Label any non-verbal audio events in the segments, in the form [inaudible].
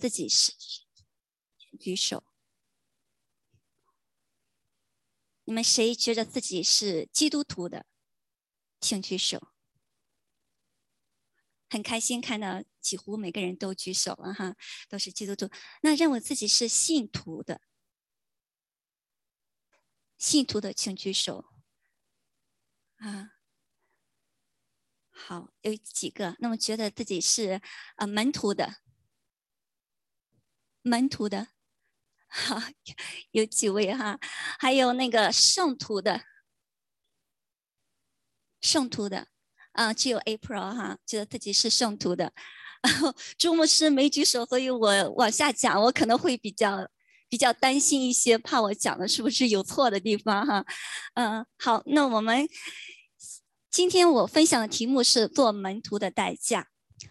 自己是？举手。你们谁觉得自己是基督徒的，请举手。很开心看到几乎每个人都举手了哈，都是基督徒。那认为自己是信徒的，信徒的请举手。啊，好，有几个。那么觉得自己是呃门徒的，门徒的。好，有几位哈，还有那个圣徒的，圣徒的，啊，只有 April 哈，觉得自己是圣徒的。然 [laughs] 后朱牧师没举手，所以我往下讲，我可能会比较比较担心一些，怕我讲的是不是有错的地方哈。嗯，好，那我们今天我分享的题目是做门徒的代价。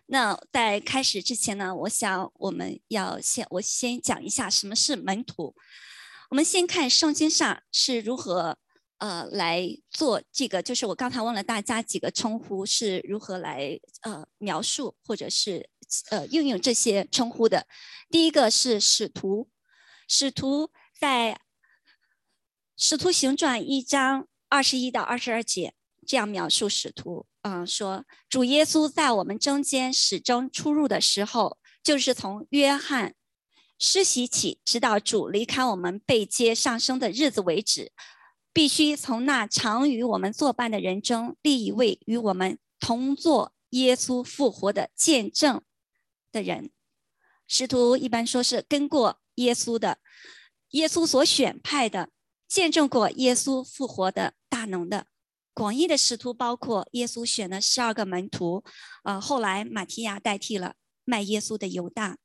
那在开始之前呢，我想我们要先我先讲一下什么是门徒。我们先看圣经上是如何呃来做这个，就是我刚才问了大家几个称呼是如何来呃描述或者是呃运用这些称呼的。第一个是使徒，使徒在使徒行传一章二十一到二十二节这样描述使徒。嗯，说主耶稣在我们中间始终出入的时候，就是从约翰施洗起，直到主离开我们被接上升的日子为止，必须从那常与我们作伴的人中立一位与我们同做耶稣复活的见证的人。使徒一般说是跟过耶稣的，耶稣所选派的，见证过耶稣复活的大能的。广义的使徒包括耶稣选的十二个门徒，呃，后来马提亚代替了卖耶稣的犹大，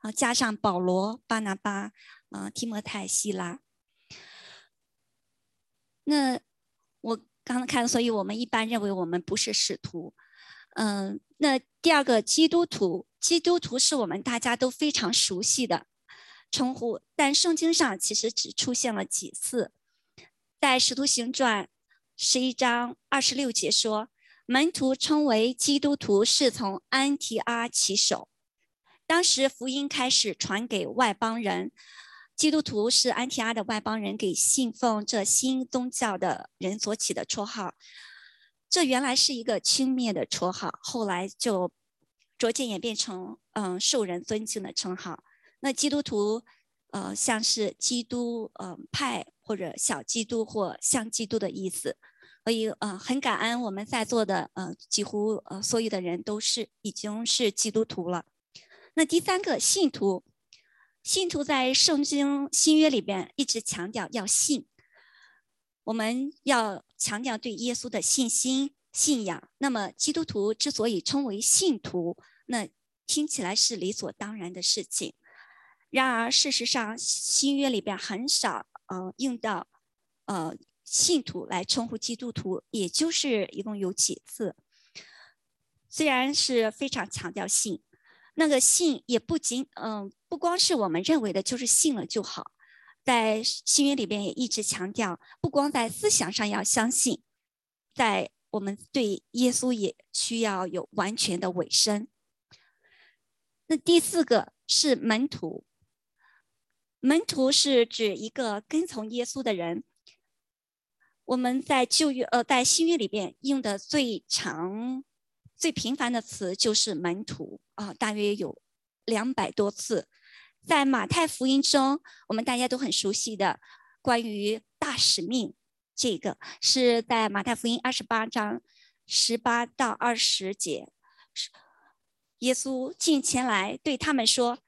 啊，加上保罗、巴拿巴，啊，提摩太、希拉。那我刚刚看，所以我们一般认为我们不是使徒，嗯，那第二个基督徒，基督徒是我们大家都非常熟悉的称呼，但圣经上其实只出现了几次，在使徒行传。十一章二十六节说，门徒称为基督徒是从安提阿起手。当时福音开始传给外邦人，基督徒是安提阿的外邦人给信奉这新宗教的人所起的绰号。这原来是一个轻蔑的绰号，后来就逐渐演变成嗯受人尊敬的称号。那基督徒，呃，像是基督嗯派或者小基督或像基督的意思。所以，呃，很感恩我们在座的，呃，几乎呃所有的人都是已经是基督徒了。那第三个信徒，信徒在圣经新约里边一直强调要信，我们要强调对耶稣的信心、信仰。那么基督徒之所以称为信徒，那听起来是理所当然的事情。然而事实上，新约里边很少，呃，用到，呃。信徒来称呼基督徒，也就是一共有几次。虽然是非常强调信，那个信也不仅嗯，不光是我们认为的，就是信了就好。在新约里边也一直强调，不光在思想上要相信，在我们对耶稣也需要有完全的委身。那第四个是门徒，门徒是指一个跟从耶稣的人。我们在旧约呃，在新约里边用的最长、最频繁的词就是门徒啊，大约有两百多次。在马太福音中，我们大家都很熟悉的关于大使命，这个是在马太福音二十八章十八到二十节，耶稣进前来对他们说：“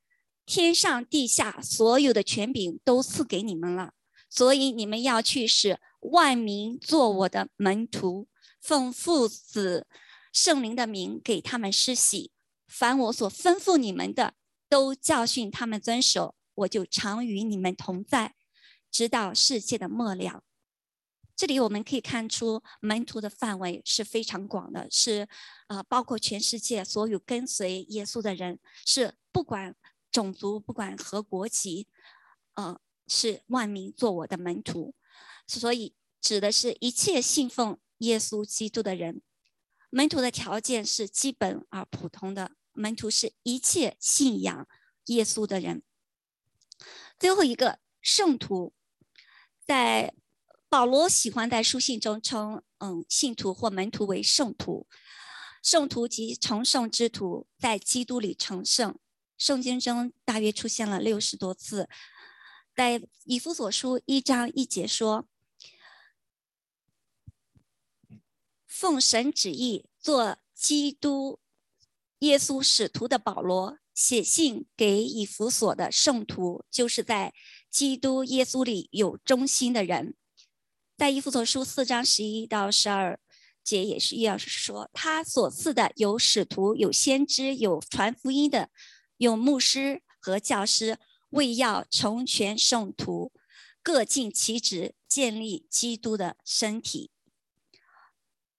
天上地下所有的权柄都赐给你们了，所以你们要去使。”万民做我的门徒，奉父子圣灵的名给他们施洗。凡我所吩咐你们的，都教训他们遵守。我就常与你们同在，直到世界的末了。这里我们可以看出，门徒的范围是非常广的，是啊，包括全世界所有跟随耶稣的人，是不管种族，不管何国籍，呃，是万民做我的门徒。所以，指的是一切信奉耶稣基督的人。门徒的条件是基本而普通的。门徒是一切信仰耶稣的人。最后一个圣徒，在保罗喜欢在书信中称嗯信徒或门徒为圣徒，圣徒及成圣之徒在基督里成圣。圣经中大约出现了六十多次，在以弗所书一章一节说：“奉神旨意做基督耶稣使徒的保罗，写信给以弗所的圣徒，就是在基督耶稣里有忠心的人。”在以弗所书四章十一到十二节也是一样，是说他所赐的有使徒，有先知，有传福音的。用牧师和教师为要成全圣徒，各尽其职，建立基督的身体。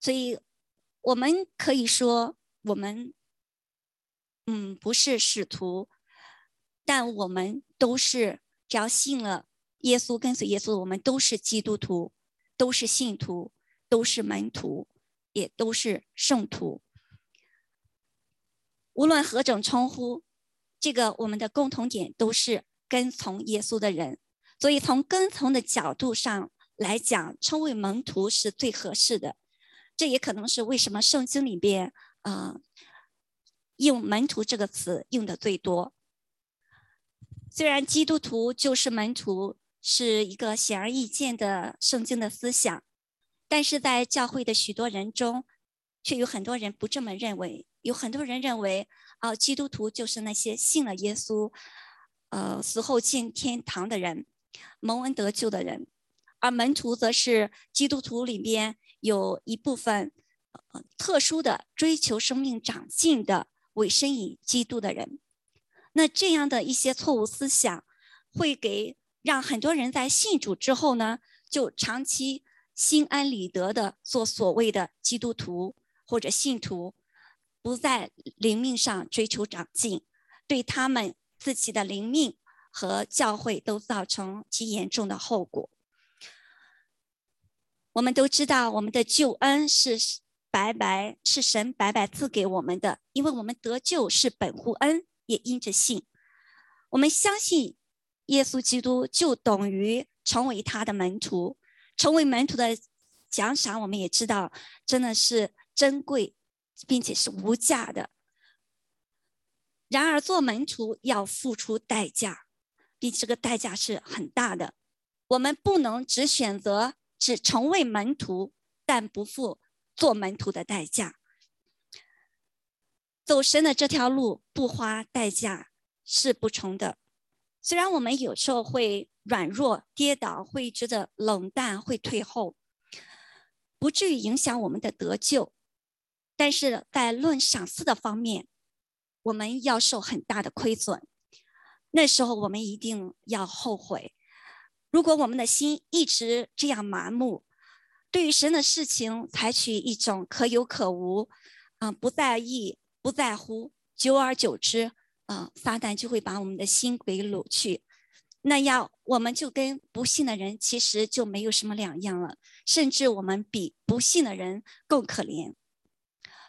所以，我们可以说，我们，嗯，不是使徒，但我们都是只要信了耶稣，跟随耶稣，我们都是基督徒，都是信徒，都是门徒，也都是圣徒。无论何种称呼。这个我们的共同点都是跟从耶稣的人，所以从跟从的角度上来讲，称为门徒是最合适的。这也可能是为什么圣经里边啊用门徒这个词用的最多。虽然基督徒就是门徒是一个显而易见的圣经的思想，但是在教会的许多人中，却有很多人不这么认为。有很多人认为。啊，基督徒就是那些信了耶稣，呃，死后进天堂的人，蒙恩得救的人；而门徒则是基督徒里边有一部分呃特殊的追求生命长进的委身于基督的人。那这样的一些错误思想，会给让很多人在信主之后呢，就长期心安理得的做所谓的基督徒或者信徒。不在灵命上追求长进，对他们自己的灵命和教会都造成极严重的后果。我们都知道，我们的救恩是白白是神白白赐给我们的，因为我们得救是本乎恩，也因着信。我们相信耶稣基督，就等于成为他的门徒。成为门徒的奖赏，我们也知道，真的是珍贵。并且是无价的。然而，做门徒要付出代价，并且这个代价是很大的。我们不能只选择只成为门徒，但不付做门徒的代价。走神的这条路不花代价是不成的。虽然我们有时候会软弱、跌倒，会觉得冷淡，会退后，不至于影响我们的得救。但是在论赏赐的方面，我们要受很大的亏损。那时候我们一定要后悔。如果我们的心一直这样麻木，对于神的事情采取一种可有可无，啊，不在意、不在乎，久而久之，啊，撒旦就会把我们的心给掳去。那样我们就跟不信的人其实就没有什么两样了，甚至我们比不信的人更可怜。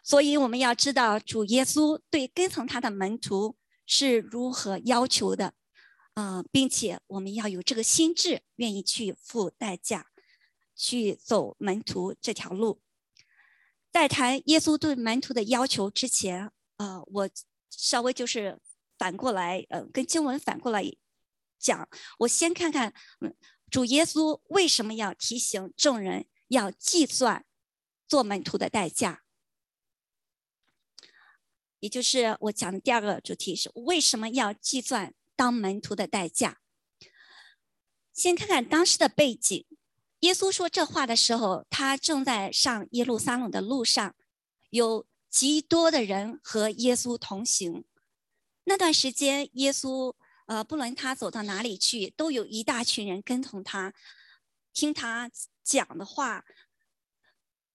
所以我们要知道主耶稣对跟从他的门徒是如何要求的，啊，并且我们要有这个心智，愿意去付代价，去走门徒这条路。在谈耶稣对门徒的要求之前，啊，我稍微就是反过来，呃，跟经文反过来讲，我先看看，嗯，主耶稣为什么要提醒众人要计算做门徒的代价。也就是我讲的第二个主题是为什么要计算当门徒的代价？先看看当时的背景。耶稣说这话的时候，他正在上耶路撒冷的路上，有极多的人和耶稣同行。那段时间，耶稣呃，不论他走到哪里去，都有一大群人跟从他，听他讲的话，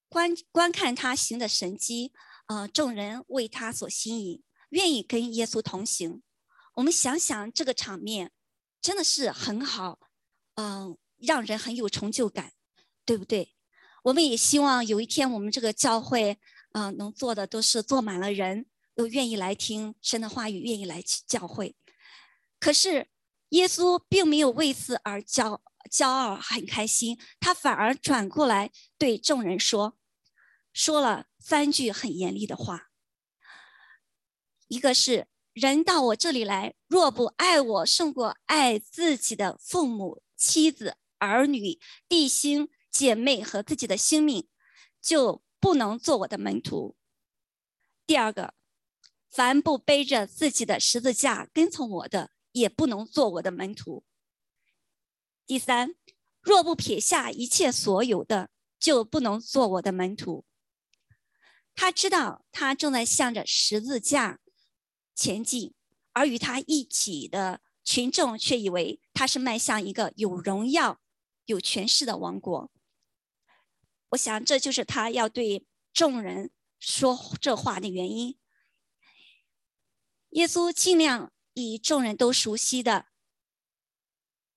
观观看他行的神迹。呃，众人为他所吸引，愿意跟耶稣同行。我们想想这个场面，真的是很好，嗯，让人很有成就感，对不对？我们也希望有一天我们这个教会，嗯，能做的都是坐满了人，都愿意来听神的话语，愿意来教会。可是耶稣并没有为此而骄骄傲，很开心，他反而转过来对众人说，说了三句很严厉的话。一个是人到我这里来，若不爱我胜过爱自己的父母、妻子、儿女、弟兄、姐妹和自己的性命，就不能做我的门徒。第二个，凡不背着自己的十字架跟从我的，也不能做我的门徒。第三，若不撇下一切所有的，就不能做我的门徒。他知道他正在向着十字架。前进，而与他一起的群众却以为他是迈向一个有荣耀、有权势的王国。我想，这就是他要对众人说这话的原因。耶稣尽量以众人都熟悉的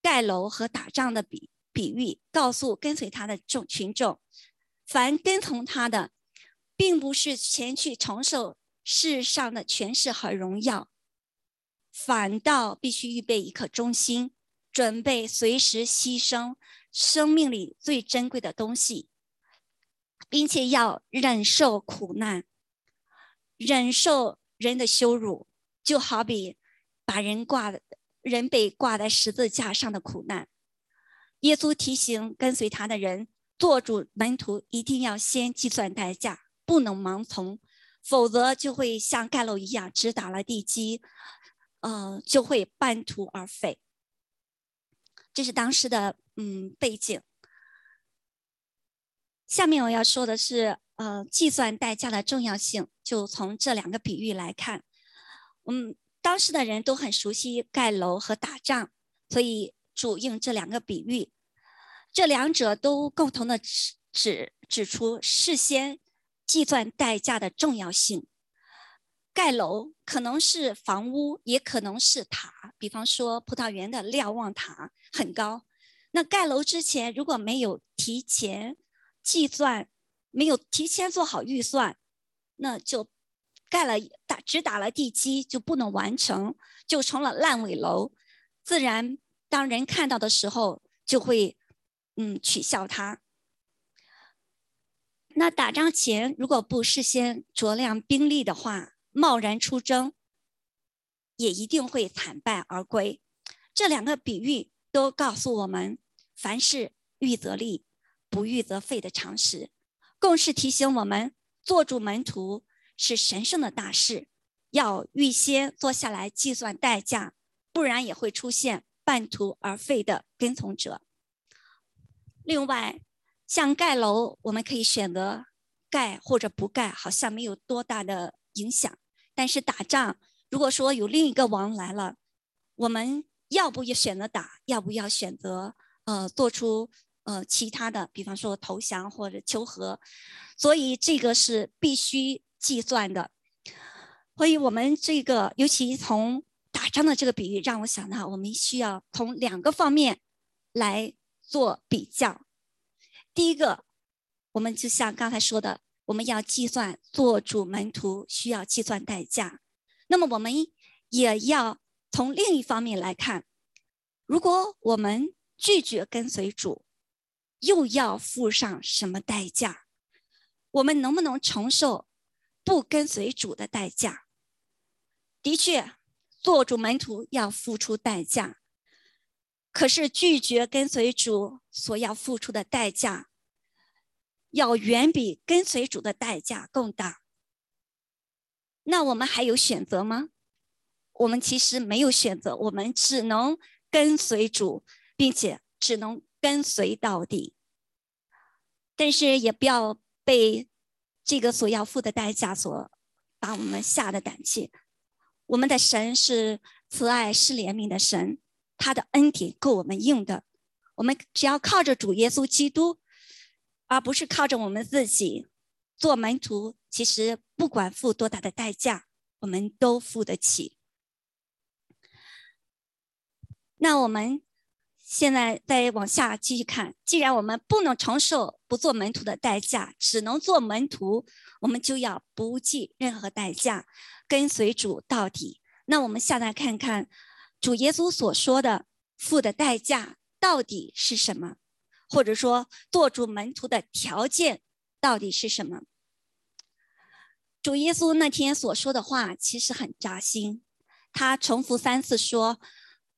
盖楼和打仗的比比喻，告诉跟随他的众群众：凡跟从他的，并不是前去承受。世上的权势和荣耀，反倒必须预备一颗忠心，准备随时牺牲生命里最珍贵的东西，并且要忍受苦难，忍受人的羞辱，就好比把人挂人被挂在十字架上的苦难。耶稣提醒跟随他的人，做主门徒一定要先计算代价，不能盲从。否则就会像盖楼一样，只打了地基，呃，就会半途而废。这是当时的嗯背景。下面我要说的是，呃，计算代价的重要性，就从这两个比喻来看。嗯，当时的人都很熟悉盖楼和打仗，所以主用这两个比喻。这两者都共同的指指指出事先。计算代价的重要性。盖楼可能是房屋，也可能是塔。比方说，葡萄园的瞭望塔很高。那盖楼之前如果没有提前计算，没有提前做好预算，那就盖了打只打了地基就不能完成，就成了烂尾楼。自然，当人看到的时候，就会嗯取笑它。那打仗前如果不事先酌量兵力的话，贸然出征，也一定会惨败而归。这两个比喻都告诉我们，凡事预则立，不预则废的常识，更是提醒我们，做主门徒是神圣的大事，要预先坐下来计算代价，不然也会出现半途而废的跟从者。另外。像盖楼，我们可以选择盖或者不盖，好像没有多大的影响。但是打仗，如果说有另一个王来了，我们要不要选择打，要不要选择呃做出呃其他的，比方说投降或者求和，所以这个是必须计算的。所以我们这个，尤其从打仗的这个比喻，让我想到我们需要从两个方面来做比较。第一个，我们就像刚才说的，我们要计算做主门徒需要计算代价。那么我们也要从另一方面来看，如果我们拒绝跟随主，又要付上什么代价？我们能不能承受不跟随主的代价？的确，做主门徒要付出代价。可是拒绝跟随主所要付出的代价，要远比跟随主的代价更大。那我们还有选择吗？我们其实没有选择，我们只能跟随主，并且只能跟随到底。但是也不要被这个所要付的代价所把我们吓得胆怯。我们的神是慈爱、是怜悯的神。他的恩典够我们用的，我们只要靠着主耶稣基督，而不是靠着我们自己做门徒。其实不管付多大的代价，我们都付得起。那我们现在再往下继续看，既然我们不能承受不做门徒的代价，只能做门徒，我们就要不计任何代价跟随主到底。那我们下来看看。主耶稣所说的付的代价到底是什么，或者说做主门徒的条件到底是什么？主耶稣那天所说的话其实很扎心，他重复三次说：“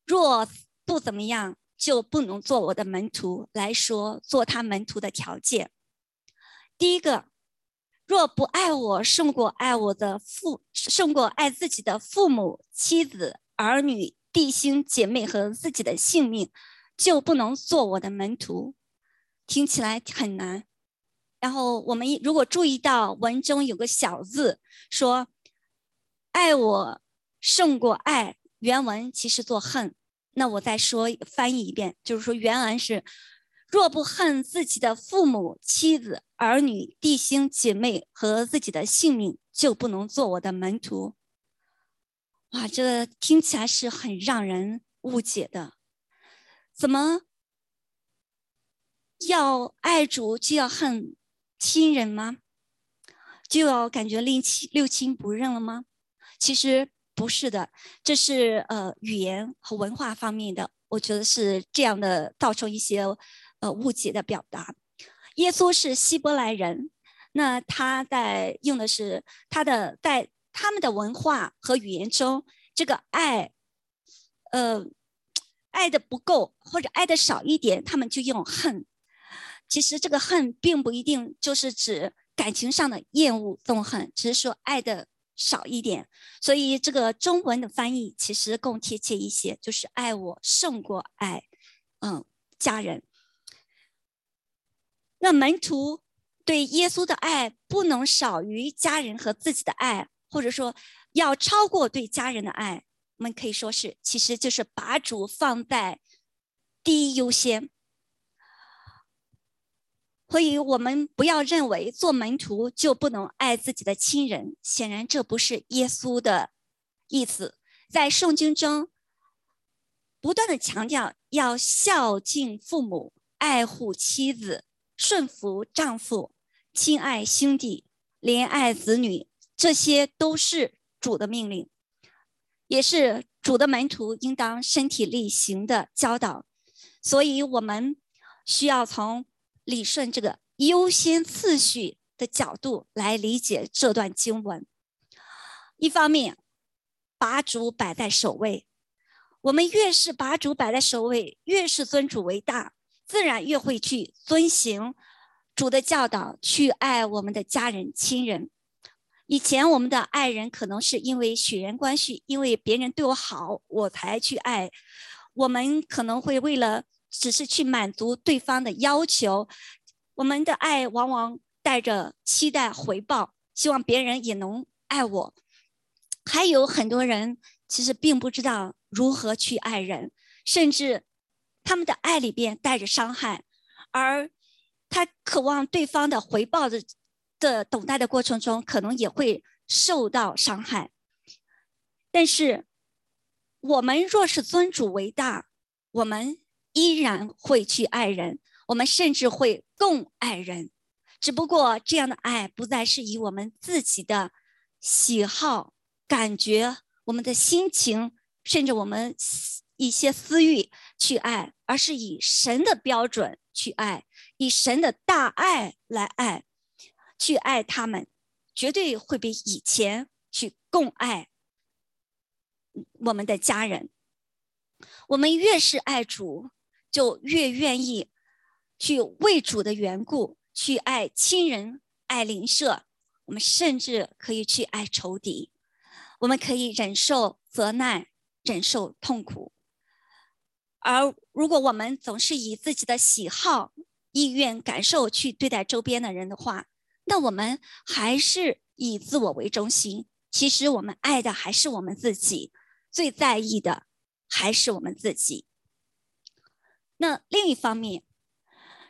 若不怎么样，就不能做我的门徒。”来说做他门徒的条件。第一个，若不爱我胜过爱我的父，胜过爱自己的父母、妻子、儿女、弟兄姐妹和自己的性命，就不能做我的门徒。听起来很难。然后我们如果注意到文中有个小字，说“爱我胜过爱”，原文其实做“恨”。那我再说翻译一遍，就是说原文是“若不恨自己的父母、妻子、儿女、弟兄姐妹和自己的性命，就不能做我的门徒。”哇，这个听起来是很让人误解的。怎么要爱主就要恨？亲人吗？就要感觉六亲六亲不认了吗？其实不是的，这是呃语言和文化方面的，我觉得是这样的，造成一些呃误解的表达。耶稣是希伯来人，那他在用的是他的在他们的文化和语言中，这个爱，呃，爱的不够或者爱的少一点，他们就用恨。其实这个恨并不一定就是指感情上的厌恶、憎恨，只是说爱的少一点。所以这个中文的翻译其实更贴切一些，就是爱我胜过爱，嗯，家人。那门徒对耶稣的爱不能少于家人和自己的爱，或者说要超过对家人的爱。我们可以说是，其实就是把主放在第一优先。所以我们不要认为做门徒就不能爱自己的亲人，显然这不是耶稣的意思。在圣经中，不断的强调要孝敬父母、爱护妻子、顺服丈夫、亲爱兄弟、怜爱子女，这些都是主的命令，也是主的门徒应当身体力行的教导。所以，我们需要从。理顺这个优先次序的角度来理解这段经文。一方面，把主摆在首位，我们越是把主摆在首位，越是尊主为大，自然越会去遵行主的教导，去爱我们的家人亲人。以前我们的爱人可能是因为血缘关系，因为别人对我好，我才去爱。我们可能会为了。只是去满足对方的要求，我们的爱往往带着期待回报，希望别人也能爱我。还有很多人其实并不知道如何去爱人，甚至他们的爱里边带着伤害，而他渴望对方的回报的的等待的过程中，可能也会受到伤害。但是我们若是尊主为大，我们。依然会去爱人，我们甚至会更爱人，只不过这样的爱不再是以我们自己的喜好、感觉、我们的心情，甚至我们一些私欲去爱，而是以神的标准去爱，以神的大爱来爱，去爱他们，绝对会比以前去更爱我们的家人。我们越是爱主。就越愿意去为主的缘故去爱亲人、爱邻舍，我们甚至可以去爱仇敌，我们可以忍受责难、忍受痛苦。而如果我们总是以自己的喜好、意愿、感受去对待周边的人的话，那我们还是以自我为中心。其实我们爱的还是我们自己，最在意的还是我们自己。那另一方面，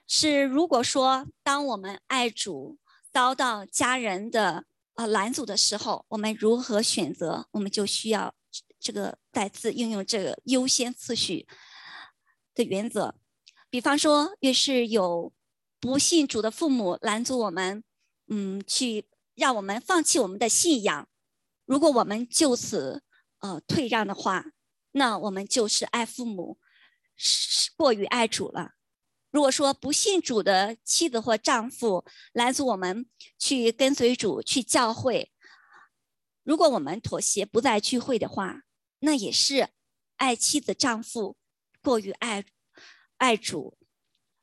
是如果说当我们爱主遭到家人的呃拦阻的时候，我们如何选择？我们就需要这个再次应用这个优先次序的原则。比方说，越是有不信主的父母拦阻我们，嗯，去让我们放弃我们的信仰，如果我们就此呃退让的话，那我们就是爱父母，是过于爱主了。如果说不信主的妻子或丈夫拦阻我们去跟随主去教会，如果我们妥协不再聚会的话，那也是爱妻子丈夫过于爱爱主。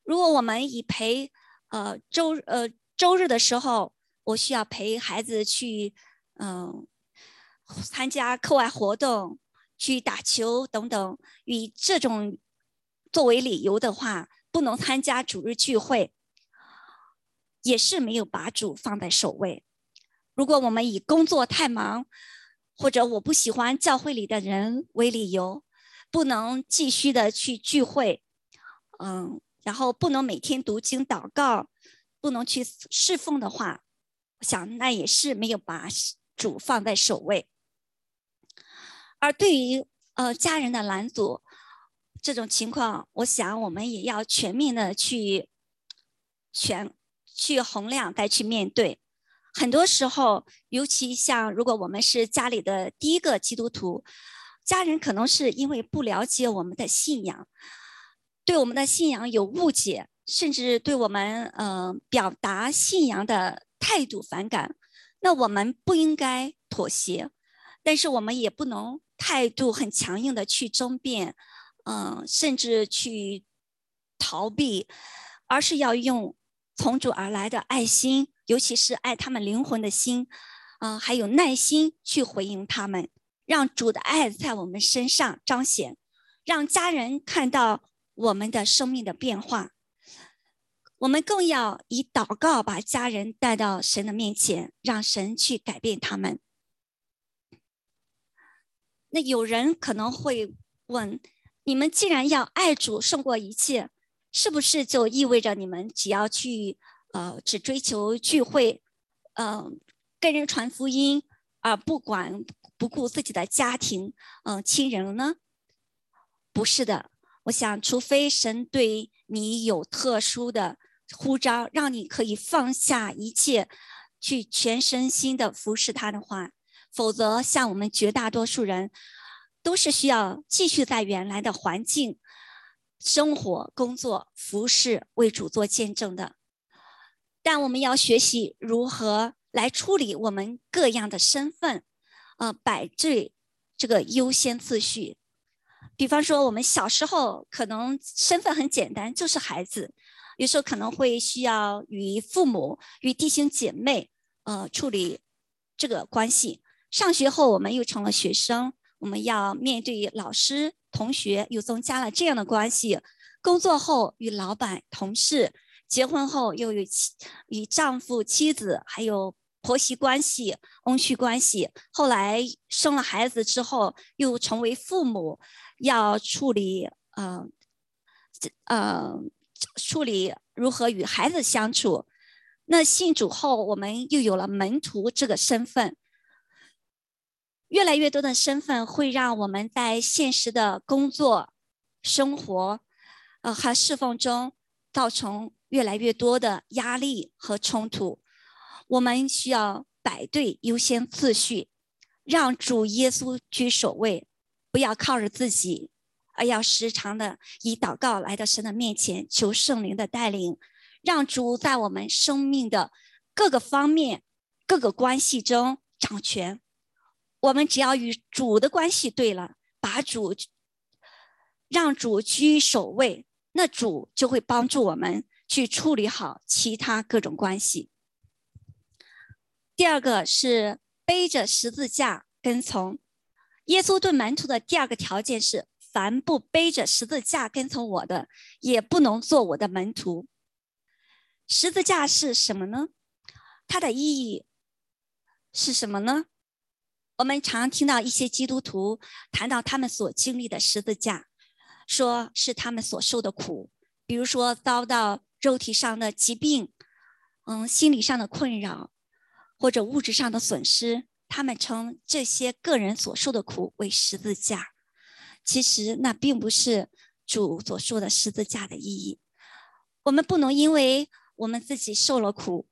如果我们以陪呃周呃周日的时候，我需要陪孩子去嗯参加课外活动。去打球等等，以这种作为理由的话，不能参加主日聚会，也是没有把主放在首位。如果我们以工作太忙，或者我不喜欢教会里的人为理由，不能继续的去聚会，嗯，然后不能每天读经祷告，不能去侍奉的话，我想那也是没有把主放在首位。而对于呃家人的拦阻这种情况，我想我们也要全面的去全去衡量，再去面对。很多时候，尤其像如果我们是家里的第一个基督徒，家人可能是因为不了解我们的信仰，对我们的信仰有误解，甚至对我们呃表达信仰的态度反感。那我们不应该妥协，但是我们也不能。态度很强硬的去争辩，嗯，甚至去逃避，而是要用从主而来的爱心，尤其是爱他们灵魂的心，嗯，还有耐心去回应他们，让主的爱在我们身上彰显，让家人看到我们的生命的变化。我们更要以祷告把家人带到神的面前，让神去改变他们。那有人可能会问：你们既然要爱主胜过一切，是不是就意味着你们只要去呃只追求聚会，嗯，跟人传福音，而不管不顾自己的家庭，嗯，亲人呢？不是的，我想，除非神对你有特殊的呼召，让你可以放下一切，去全身心的服侍他的话。否则，像我们绝大多数人，都是需要继续在原来的环境生活、工作、服侍为主做见证的。但我们要学习如何来处理我们各样的身份，呃，摆最这个优先次序。比方说，我们小时候可能身份很简单，就是孩子，有时候可能会需要与父母、与弟兄姐妹，呃，处理这个关系。上学后，我们又成了学生，我们要面对老师、同学，又增加了这样的关系。工作后与老板、同事，结婚后又有妻与丈夫、妻子，还有婆媳关系、翁婿关系。后来生了孩子之后，又成为父母，要处理呃呃处理如何与孩子相处。那信主后，我们又有了门徒这个身份。越来越多的身份会让我们在现实的工作、生活，呃和侍奉中造成越来越多的压力和冲突。我们需要摆对优先次序，让主耶稣居首位，不要靠着自己，而要时常的以祷告来到神的面前，求圣灵的带领，让主在我们生命的各个方面、各个关系中掌权。我们只要与主的关系对了，把主让主居首位，那主就会帮助我们去处理好其他各种关系。第二个是背着十字架跟从耶稣对门徒的第二个条件是：凡不背着十字架跟从我的，也不能做我的门徒。十字架是什么呢？它的意义是什么呢？我们常听到一些基督徒谈到他们所经历的十字架，说是他们所受的苦，比如说遭到肉体上的疾病，嗯，心理上的困扰，或者物质上的损失，他们称这些个人所受的苦为十字架。其实那并不是主所说的十字架的意义。我们不能因为我们自己受了苦，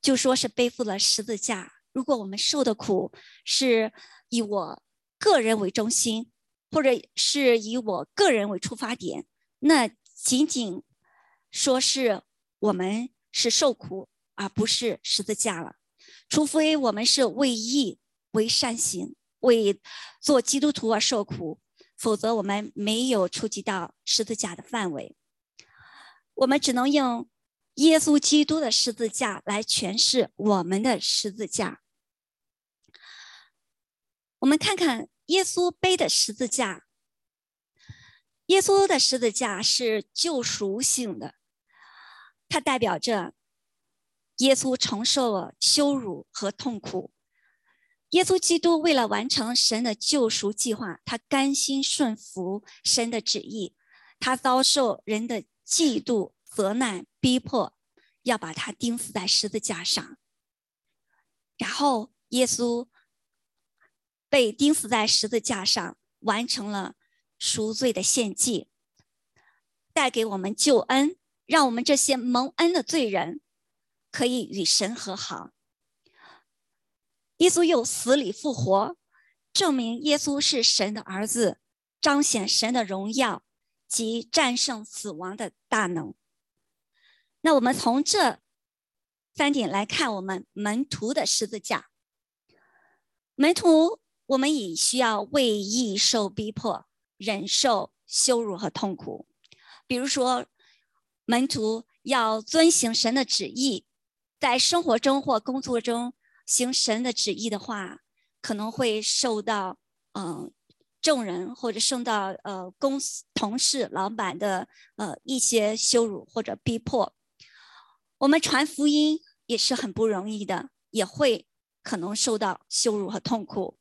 就说是背负了十字架。如果我们受的苦是以我个人为中心，或者是以我个人为出发点，那仅仅说是我们是受苦，而不是十字架了。除非我们是为义、为善行、为做基督徒而受苦，否则我们没有触及到十字架的范围。我们只能用耶稣基督的十字架来诠释我们的十字架。我们看看耶稣背的十字架。耶稣的十字架是救赎性的，它代表着耶稣承受了羞辱和痛苦。耶稣基督为了完成神的救赎计划，他甘心顺服神的旨意，他遭受人的嫉妒、责难、逼迫，要把他钉死在十字架上。然后耶稣。被钉死在十字架上，完成了赎罪的献祭，带给我们救恩，让我们这些蒙恩的罪人可以与神和好。耶稣又死里复活，证明耶稣是神的儿子，彰显神的荣耀及战胜死亡的大能。那我们从这三点来看，我们门徒的十字架，门徒。我们也需要为义受逼迫，忍受羞辱和痛苦。比如说，门徒要遵行神的旨意，在生活中或工作中行神的旨意的话，可能会受到嗯众人或者受到呃公司同事、老板的呃一些羞辱或者逼迫。我们传福音也是很不容易的，也会可能受到羞辱和痛苦。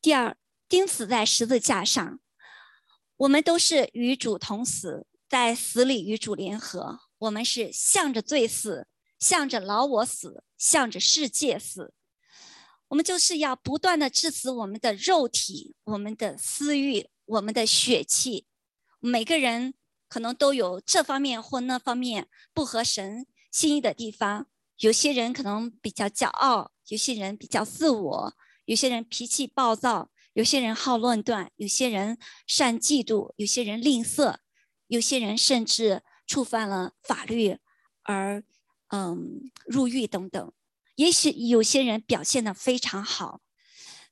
第二，钉死在十字架上，我们都是与主同死，在死里与主联合。我们是向着罪死，向着老我死，向着世界死。我们就是要不断的致死我们的肉体、我们的私欲、我们的血气。每个人可能都有这方面或那方面不合神心意的地方。有些人可能比较骄傲，有些人比较自我。有些人脾气暴躁，有些人好论断，有些人善嫉妒，有些人吝啬，有些人甚至触犯了法律而嗯入狱等等。也许有些人表现的非常好，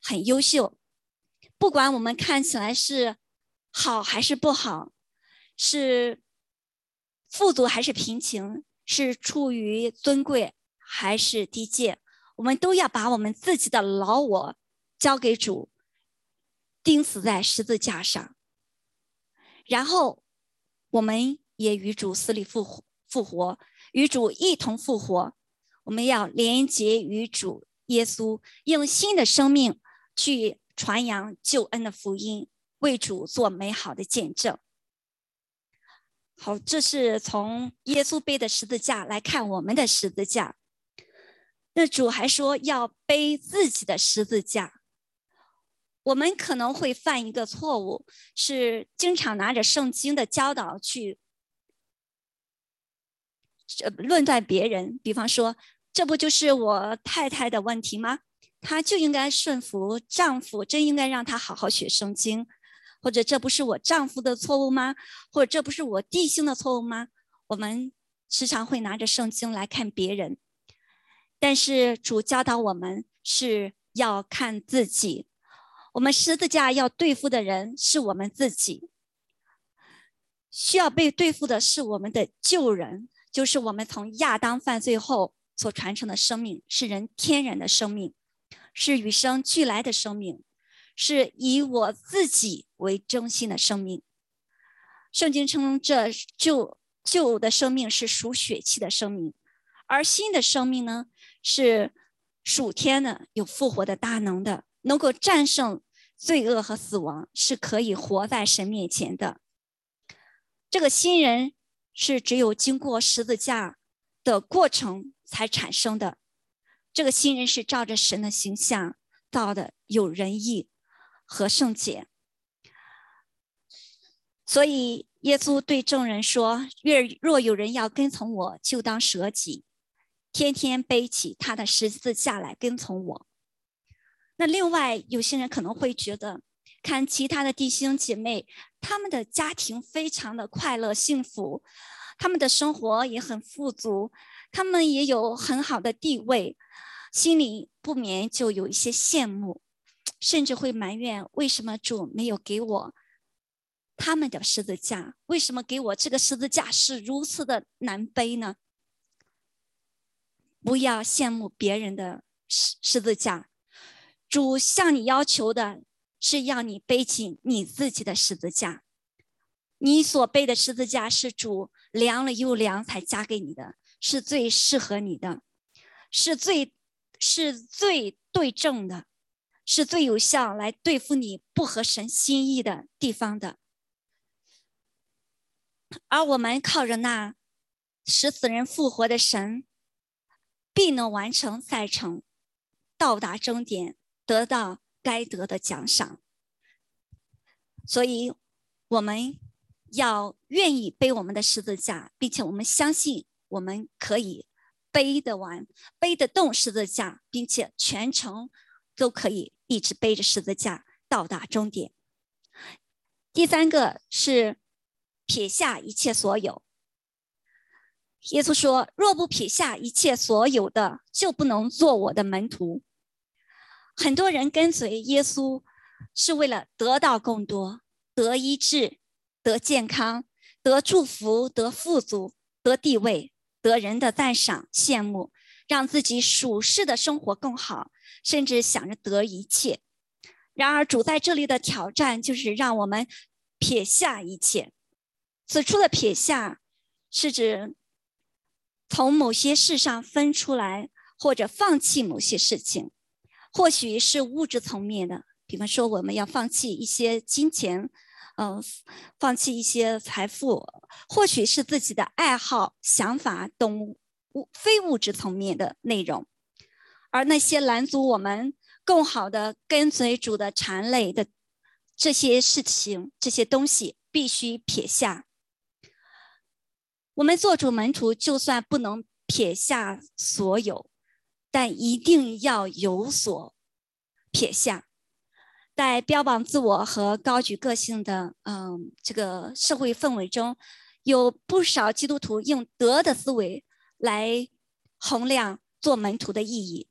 很优秀。不管我们看起来是好还是不好，是富足还是贫穷，是处于尊贵还是低贱。我们都要把我们自己的老我交给主，钉死在十字架上，然后我们也与主死里复活，复活与主一同复活。我们要连接与主耶稣，用新的生命去传扬救恩的福音，为主做美好的见证。好，这是从耶稣背的十字架来看我们的十字架。那主还说要背自己的十字架。我们可能会犯一个错误，是经常拿着圣经的教导去论断别人。比方说，这不就是我太太的问题吗？她就应该顺服丈夫，真应该让她好好学圣经。或者这不是我丈夫的错误吗？或者这不是我弟兄的错误吗？我们时常会拿着圣经来看别人。但是主教导我们是要看自己，我们十字架要对付的人是我们自己，需要被对付的是我们的旧人，就是我们从亚当犯罪后所传承的生命，是人天然的生命，是与生俱来的生命，是以我自己为中心的生命。圣经称这旧旧的生命是属血气的生命，而新的生命呢？是属天的，有复活的大能的，能够战胜罪恶和死亡，是可以活在神面前的。这个新人是只有经过十字架的过程才产生的。这个新人是照着神的形象造的，有仁义和圣洁。所以耶稣对众人说：“若若有人要跟从我，就当舍己。”天天背起他的十字架来跟从我。那另外，有些人可能会觉得，看其他的弟兄姐妹，他们的家庭非常的快乐幸福，他们的生活也很富足，他们也有很好的地位，心里不免就有一些羡慕，甚至会埋怨为什么主没有给我他们的十字架？为什么给我这个十字架是如此的难背呢？不要羡慕别人的十十字架。主向你要求的是要你背起你自己的十字架，你所背的十字架是主量了又量才加给你的，是最适合你的，是最是最对症的，是最有效来对付你不合神心意的地方的。而我们靠着那使死人复活的神，必能完成赛程，到达终点。得到该得的奖赏，所以我们要愿意背我们的十字架，并且我们相信我们可以背得完、背得动十字架，并且全程都可以一直背着十字架到达终点。第三个是撇下一切所有。耶稣说：“若不撇下一切所有的，就不能做我的门徒。”很多人跟随耶稣，是为了得到更多，得医治，得健康，得祝福，得富足，得地位，得人的赞赏、羡慕，让自己属世的生活更好，甚至想着得一切。然而，主在这里的挑战就是让我们撇下一切。此处的撇下，是指从某些事上分出来，或者放弃某些事情。或许是物质层面的，比方说我们要放弃一些金钱，嗯，放弃一些财富；或许是自己的爱好、想法等物非物质层面的内容。而那些拦阻我们更好的跟随主的缠累的这些事情、这些东西，必须撇下。我们做主门徒，就算不能撇下所有。但一定要有所撇下，在标榜自我和高举个性的嗯这个社会氛围中，有不少基督徒用德的思维来衡量做门徒的意义。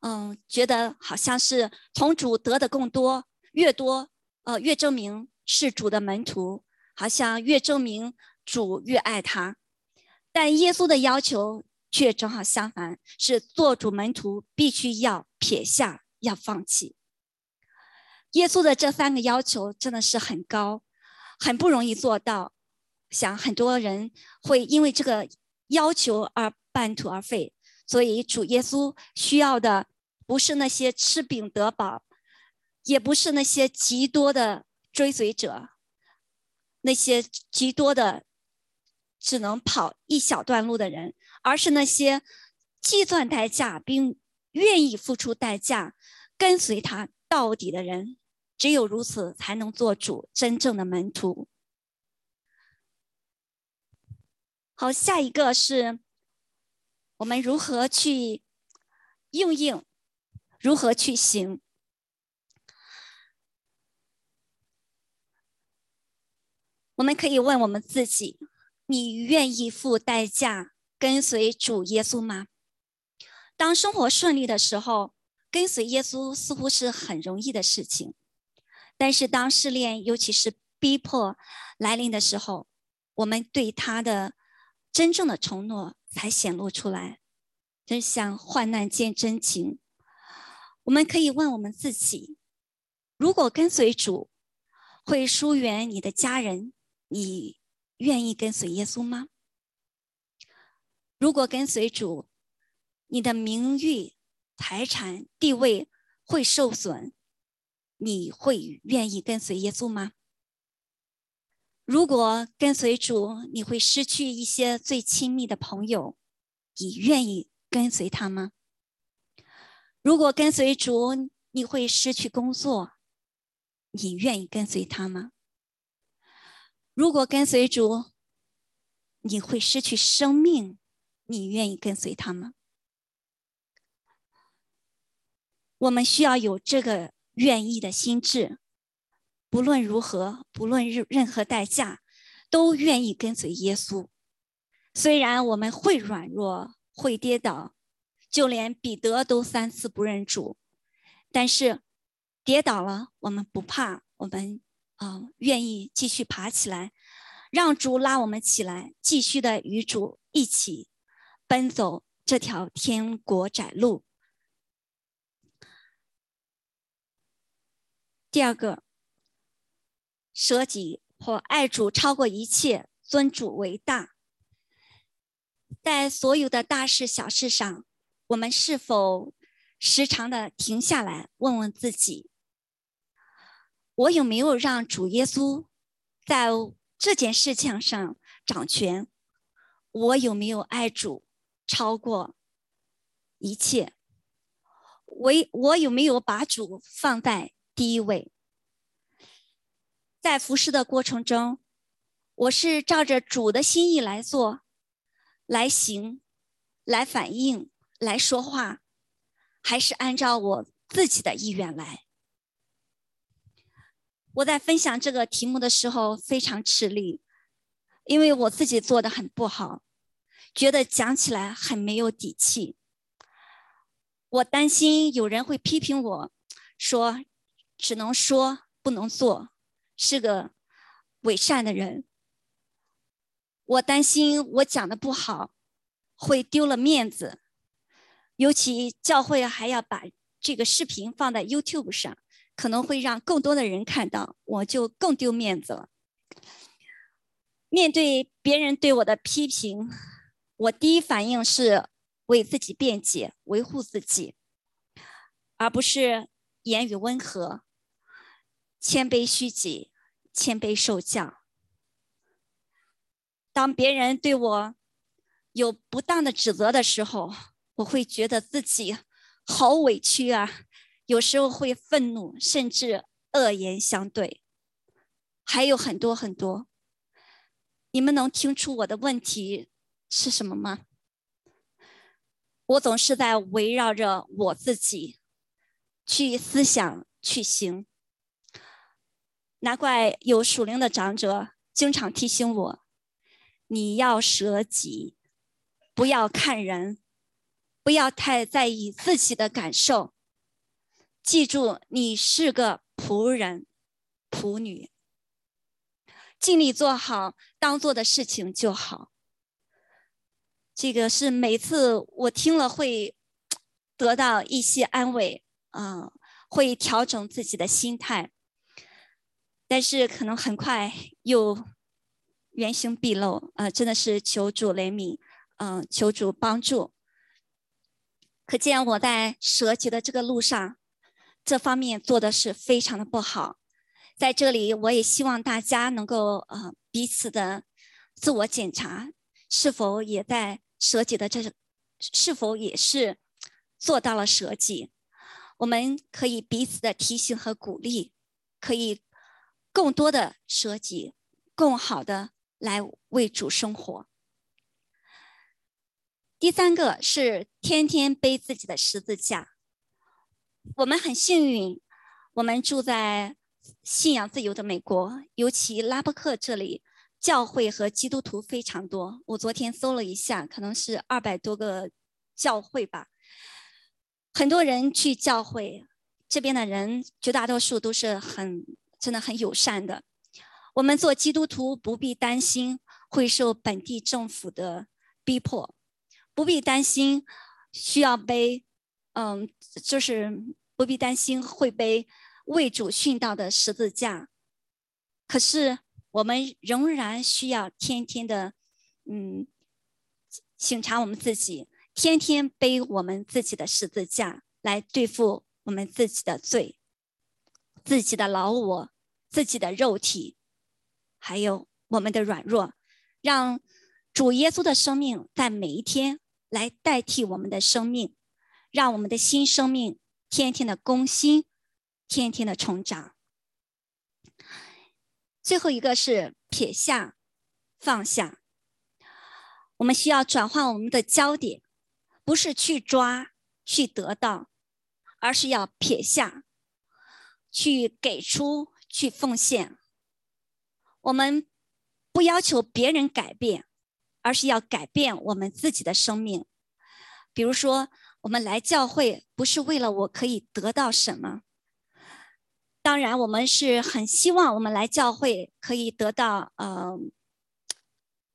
嗯，觉得好像是从主得的更多，越多，呃，越证明是主的门徒，好像越证明主越爱他。但耶稣的要求。却正好相反，是做主门徒必须要撇下，要放弃。耶稣的这三个要求真的是很高，很不容易做到。想很多人会因为这个要求而半途而废。所以主耶稣需要的不是那些吃饼得饱，也不是那些极多的追随者，那些极多的只能跑一小段路的人。而是那些计算代价并愿意付出代价跟随他到底的人，只有如此才能做主真正的门徒。好，下一个是我们如何去应应，如何去行。我们可以问我们自己：你愿意付代价？跟随主耶稣吗？当生活顺利的时候，跟随耶稣似乎是很容易的事情。但是当试炼，尤其是逼迫来临的时候，我们对他的真正的承诺才显露出来。真像患难见真情。我们可以问我们自己：如果跟随主会疏远你的家人，你愿意跟随耶稣吗？如果跟随主，你的名誉、财产、地位会受损，你会愿意跟随耶稣吗？如果跟随主，你会失去一些最亲密的朋友，你愿意跟随他吗？如果跟随主，你会失去工作，你愿意跟随他吗？如果跟随主，你会失去生命？你愿意跟随他吗？我们需要有这个愿意的心智，不论如何，不论任任何代价，都愿意跟随耶稣。虽然我们会软弱，会跌倒，就连彼得都三次不认主，但是跌倒了，我们不怕，我们啊愿意继续爬起来，让主拉我们起来，继续的与主一起奔走这条天国窄路。第二个，舍己或爱主超过一切，尊主为大。在所有的大事小事上，我们是否时常的停下来问问自己：我有没有让主耶稣在这件事情上掌权？我有没有爱主超过一切？我我有没有把主放在？第一位，在服侍的过程中，我是照着主的心意来做、来行、来反应、来说话，还是按照我自己的意愿来？我在分享这个题目的时候非常吃力，因为我自己做的很不好，觉得讲起来很没有底气。我担心有人会批评我说。只能说不能做，是个伪善的人。我担心我讲的不好，会丢了面子。尤其教会还要把这个视频放在 YouTube 上，可能会让更多的人看到，我就更丢面子了。面对别人对我的批评，我第一反应是为自己辩解，维护自己，而不是言语温和。谦卑虚己，谦卑受教。当别人对我有不当的指责的时候，我会觉得自己好委屈啊！有时候会愤怒，甚至恶言相对，还有很多很多。你们能听出我的问题是什么吗？我总是在围绕着我自己去思想、去行。难怪有属灵的长者经常提醒我：你要舍己，不要看人，不要太在意自己的感受。记住，你是个仆人、仆女，尽力做好当做的事情就好。这个是每次我听了会得到一些安慰，啊，会调整自己的心态。但是可能很快又原形毕露，呃，真的是求主怜悯，嗯，求主帮助。可见我在舍己的这个路上，这方面做的是非常的不好。在这里，我也希望大家能够呃彼此的自我检查，是否也在舍己的这，是否也是做到了舍己。我们可以彼此的提醒和鼓励，可以。更多的舍己，更好的来为主生活。第三个是天天背自己的十字架。我们很幸运，我们住在信仰自由的美国，尤其拉伯克这里，教会和基督徒非常多。我昨天搜了一下，可能是二百多个教会吧。很多人去教会，这边的人绝大多数都是很。真的很友善的。我们做基督徒不必担心会受本地政府的逼迫，不必担心需要背，嗯，就是不必担心会被为主殉道的十字架。可是我们仍然需要天天的，嗯，醒察我们自己，天天背我们自己的十字架来对付我们自己的罪。自己的老我，自己的肉体，还有我们的软弱，让主耶稣的生命在每一天来代替我们的生命，让我们的新生命天天的更新，天天的成长。最后一个是撇下、放下，我们需要转换我们的焦点，不是去抓、去得到，而是要撇下，去给出，去奉献。我们不要求别人改变，而是要改变我们自己的生命。比如说，我们来教会不是为了我可以得到什么。当然，我们是很希望我们来教会可以得到呃，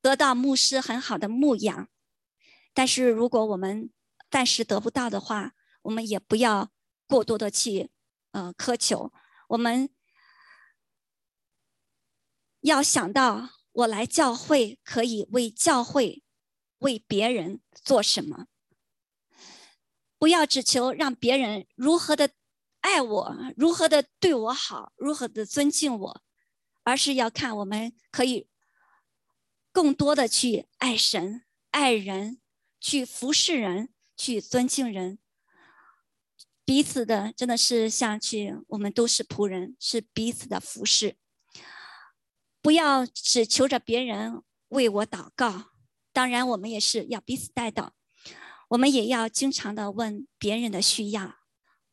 得到牧师很好的牧养。但是，如果我们暂时得不到的话，我们也不要过多的去呃苛求。我们要想到，我来教会可以为教会、为别人做什么。不要只求让别人如何的爱我，如何的对我好，如何的尊敬我，而是要看我们可以更多的去爱神、爱人，去服侍人，去尊敬人。彼此的真的是像去，我们都是仆人，是彼此的服侍。不要只求着别人为我祷告，当然我们也是要彼此带祷。我们也要经常的问别人的需要，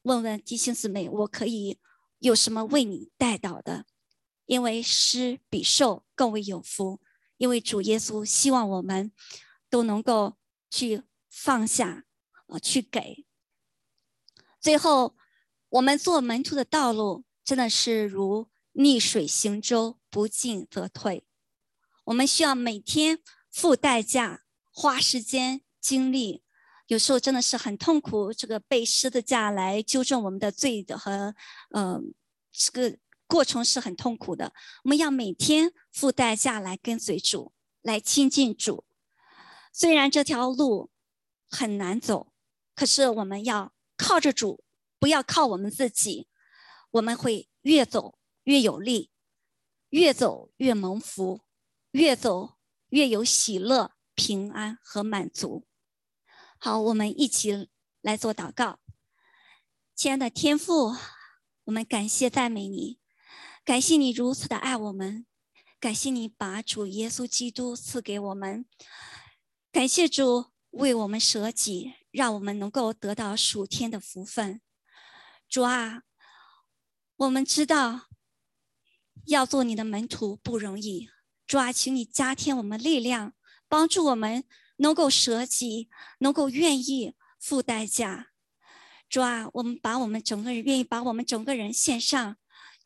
问问弟兄姊妹，我可以有什么为你带到的？因为施比受更为有福，因为主耶稣希望我们都能够去放下，呃，去给。最后，我们做门徒的道路真的是如逆水行舟，不进则退。我们需要每天付代价，花时间精力。有时候真的是很痛苦，这个背十字架来纠正我们的罪的和，嗯，这个过程是很痛苦的。我们要每天付代价来跟随主，来亲近主。虽然这条路很难走，可是我们要靠着主，不要靠我们自己。我们会越走越有力，越走越蒙福，越走越有喜乐、平安和满足。好，我们一起来做祷告。亲爱的天父，我们感谢赞美你，感谢你如此的爱我们，感谢你把主耶稣基督赐给我们，感谢主为我们舍己，让我们能够得到属天的福分。主啊，我们知道要做你的门徒不容易，主啊，请你加添我们力量，帮助我们。能够舍己，能够愿意付代价，主啊，我们把我们整个人愿意把我们整个人献上，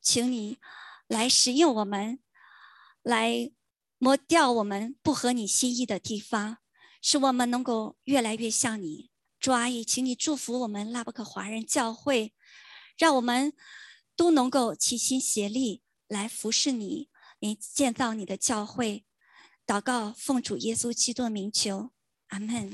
请你来使用我们，来磨掉我们不合你心意的地方，使我们能够越来越像你。主啊，也请你祝福我们拉伯克华人教会，让我们都能够齐心协力来服侍你，来建造你的教会。祷告，奉主耶稣基督名求，阿门。